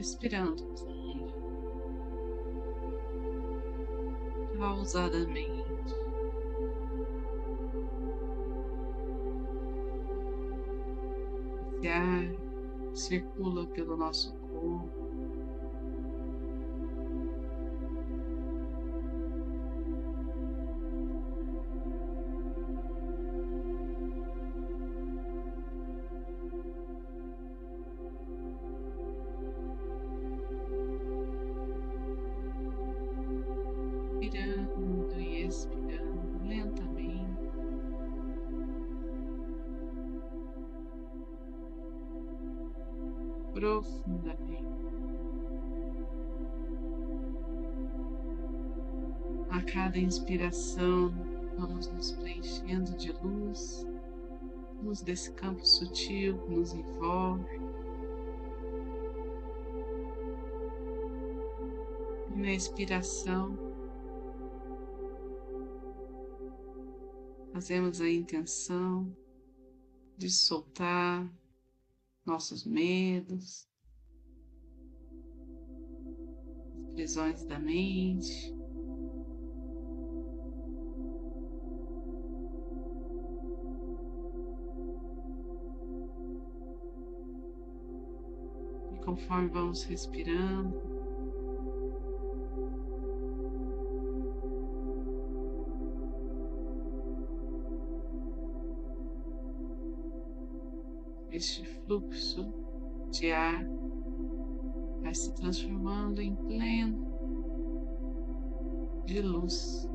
respirando fundo, pausadamente. Esse ar circula pelo nosso corpo. Profundamente. A cada inspiração, vamos nos preenchendo de luz, luz desse campo sutil que nos envolve. E na expiração, fazemos a intenção de soltar nossos medos, prisões da mente. E conforme vamos respirando, fluxo de ar vai se transformando em pleno de luz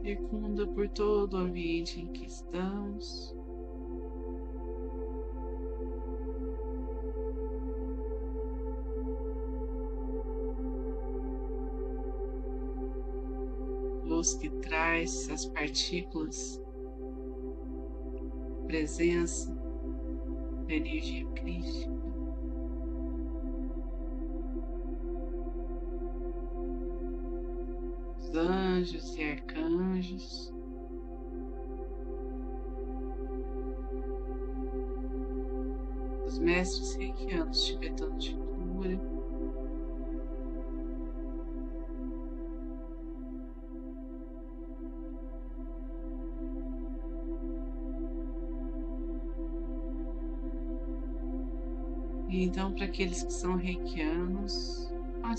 que circunda por todo o ambiente em que estamos. Luz que traz as partículas presença energia crística. Os anjos e arcanjos. Os mestres reikianos tibetanos de cura. Então, para aqueles que são reikianos,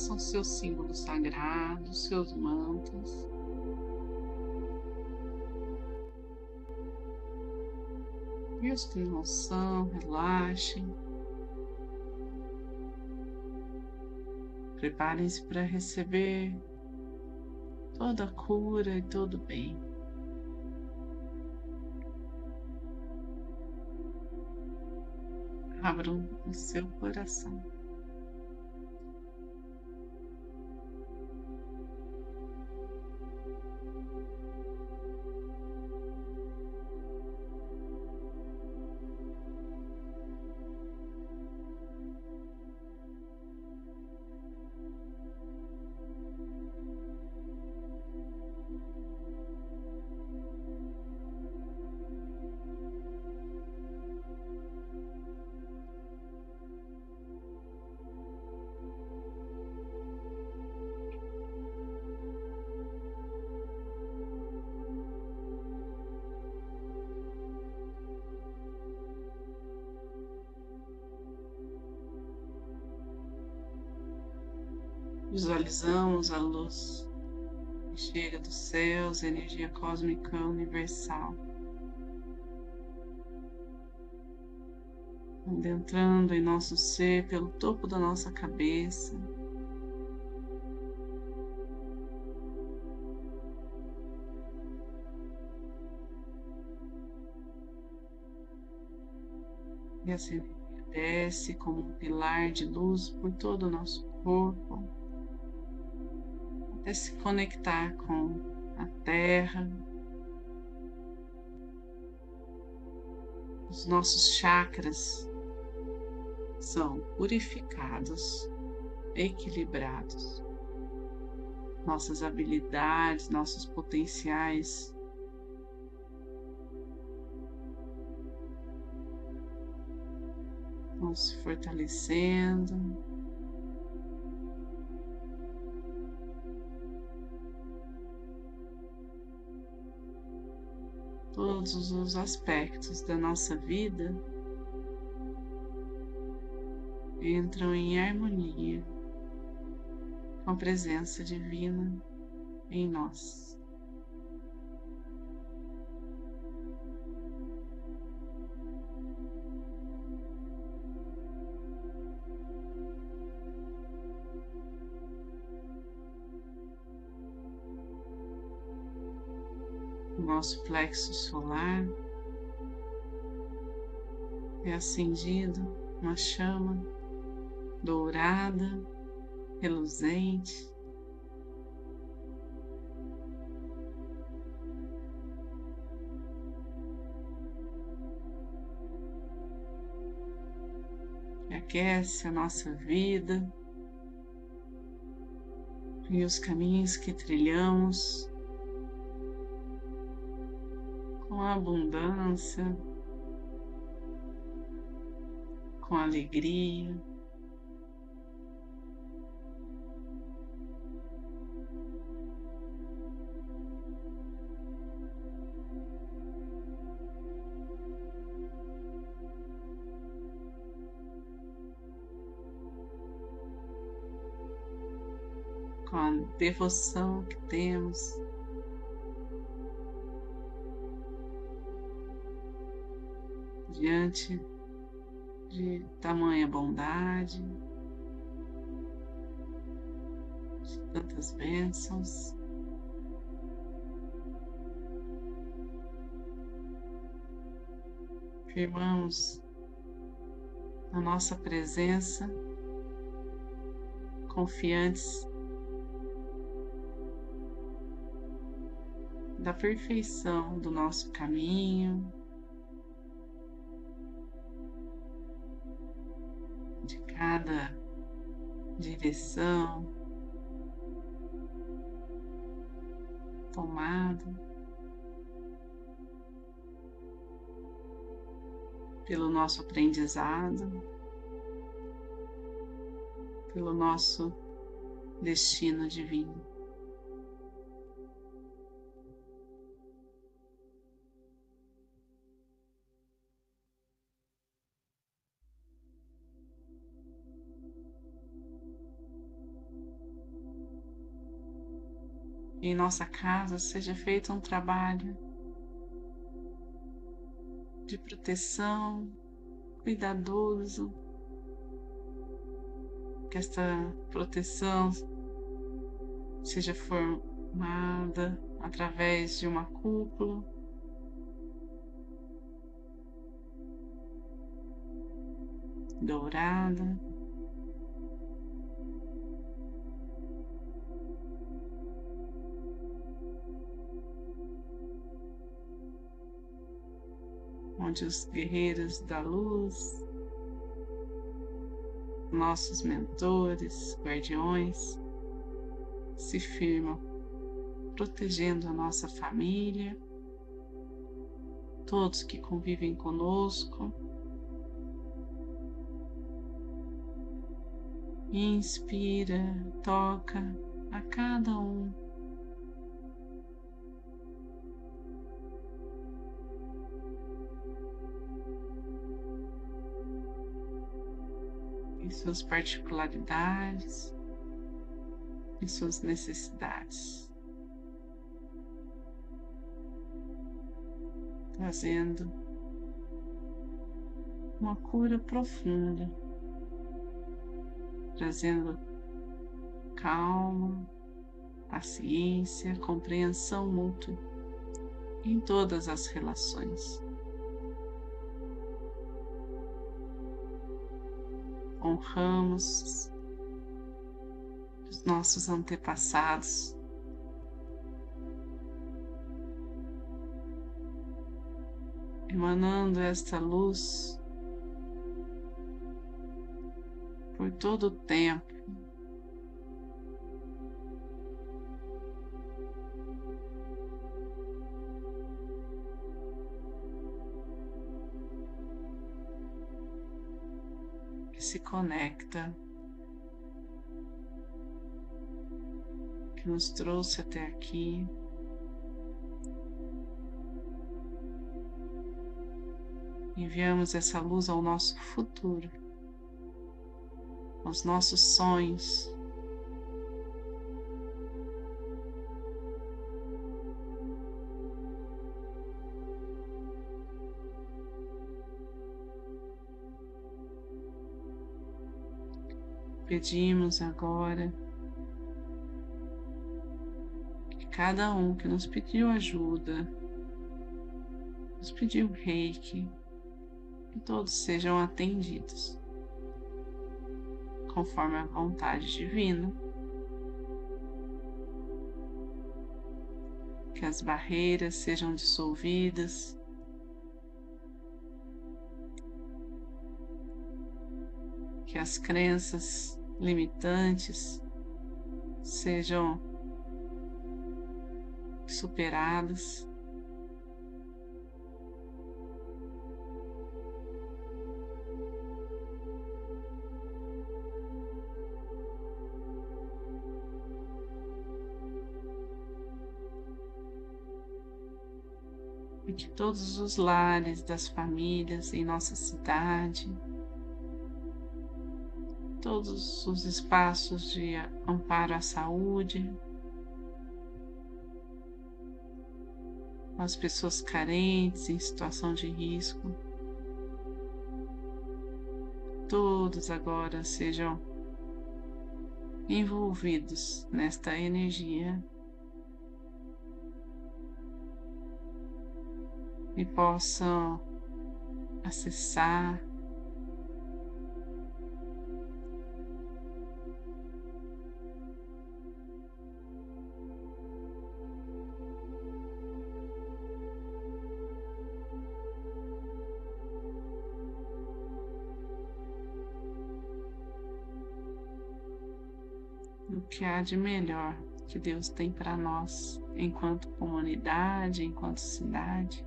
são seus símbolos sagrados, seus? E que não são, relaxem. Preparem-se para receber toda a cura e todo o bem. Abram o seu coração. Visualizamos a luz que chega dos céus, a energia cósmica universal. Adentrando em nosso ser pelo topo da nossa cabeça. E energia desce como um pilar de luz por todo o nosso corpo é se conectar com a terra, os nossos chakras são purificados, equilibrados. Nossas habilidades, nossos potenciais vão se fortalecendo. Todos os aspectos da nossa vida entram em harmonia com a presença divina em nós. Nosso plexo solar é acendido uma chama dourada, reluzente. Que aquece a nossa vida e os caminhos que trilhamos com abundância, com alegria. com a devoção que temos diante de tamanha bondade, de tantas bênçãos. Firmamos a nossa presença, confiantes da perfeição do nosso caminho, direção tomada pelo nosso aprendizado, pelo nosso destino divino. Em nossa casa seja feito um trabalho de proteção cuidadoso, que esta proteção seja formada através de uma cúpula. Dourada, onde os guerreiros da luz, nossos mentores, guardiões, se firmam, protegendo a nossa família, todos que convivem conosco. Inspira, toca a cada um em suas particularidades, em suas necessidades, trazendo uma cura profunda, trazendo calma, paciência, compreensão mútua em todas as relações. Honramos os nossos antepassados. Emanando esta luz por todo o tempo. Conecta, que nos trouxe até aqui. Enviamos essa luz ao nosso futuro, aos nossos sonhos. Pedimos agora que cada um que nos pediu ajuda, nos pediu reiki, que todos sejam atendidos conforme a vontade divina. Que as barreiras sejam dissolvidas. Que as crenças limitantes sejam superadas. que todos os lares das famílias em nossa cidade, todos os espaços de amparo à saúde, as pessoas carentes em situação de risco, todos agora sejam envolvidos nesta energia e possam acessar o que há de melhor que Deus tem para nós enquanto comunidade, enquanto cidade.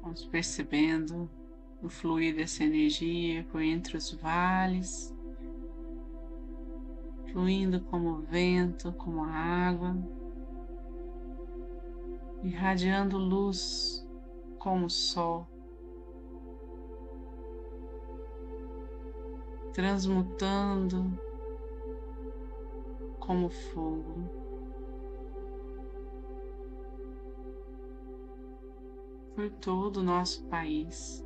Vamos percebendo o fluir dessa energia por entre os vales, fluindo como vento, como água, irradiando luz como o sol, transmutando como fogo. por todo o nosso país.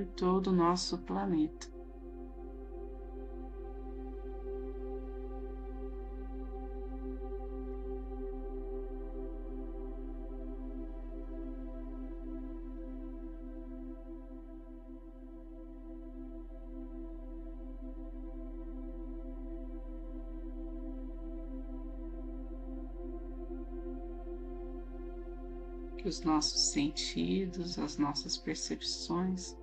Por todo o nosso planeta. que os nossos sentidos, as nossas percepções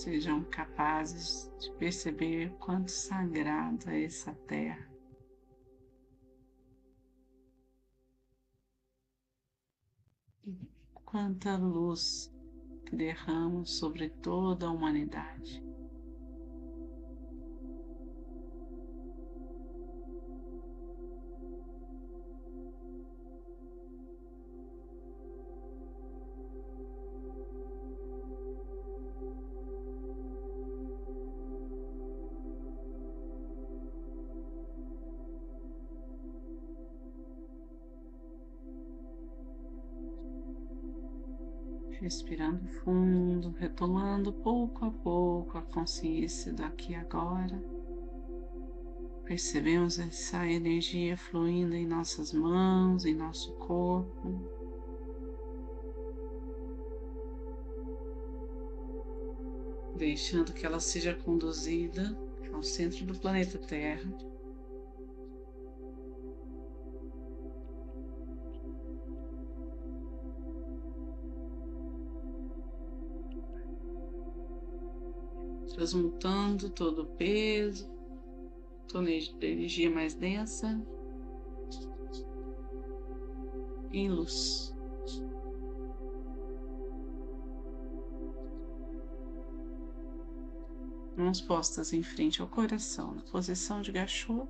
sejam capazes de perceber quanto sagrada é essa terra. E quanta luz que derrama sobre toda a humanidade. respirando fundo, retomando pouco a pouco a consciência do aqui e agora. Percebemos essa energia fluindo em nossas mãos, em nosso corpo. Deixando que ela seja conduzida ao centro do planeta Terra Transmutando todo o peso, toda a energia mais densa em luz. Mãos postas em frente ao coração, na posição de gachô.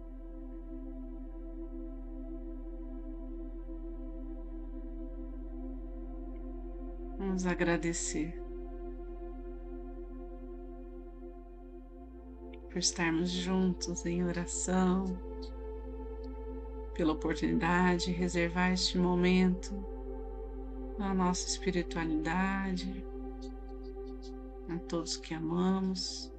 Vamos agradecer por estarmos juntos em oração, pela oportunidade de reservar este momento à nossa espiritualidade, a todos que amamos.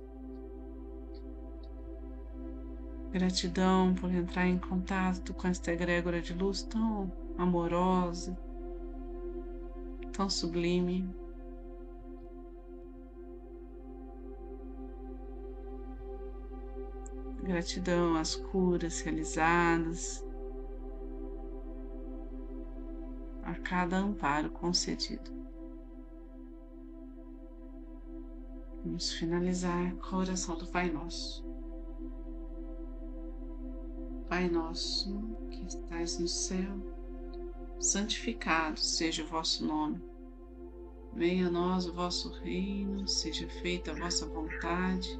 Gratidão por entrar em contato com esta egrégora de luz tão amorosa, tão sublime. Gratidão às curas realizadas, a cada amparo concedido. Vamos finalizar com a oração do Pai Nosso. Pai nosso que estais no céu, santificado seja o vosso nome. Venha a nós o vosso reino, seja feita a vossa vontade,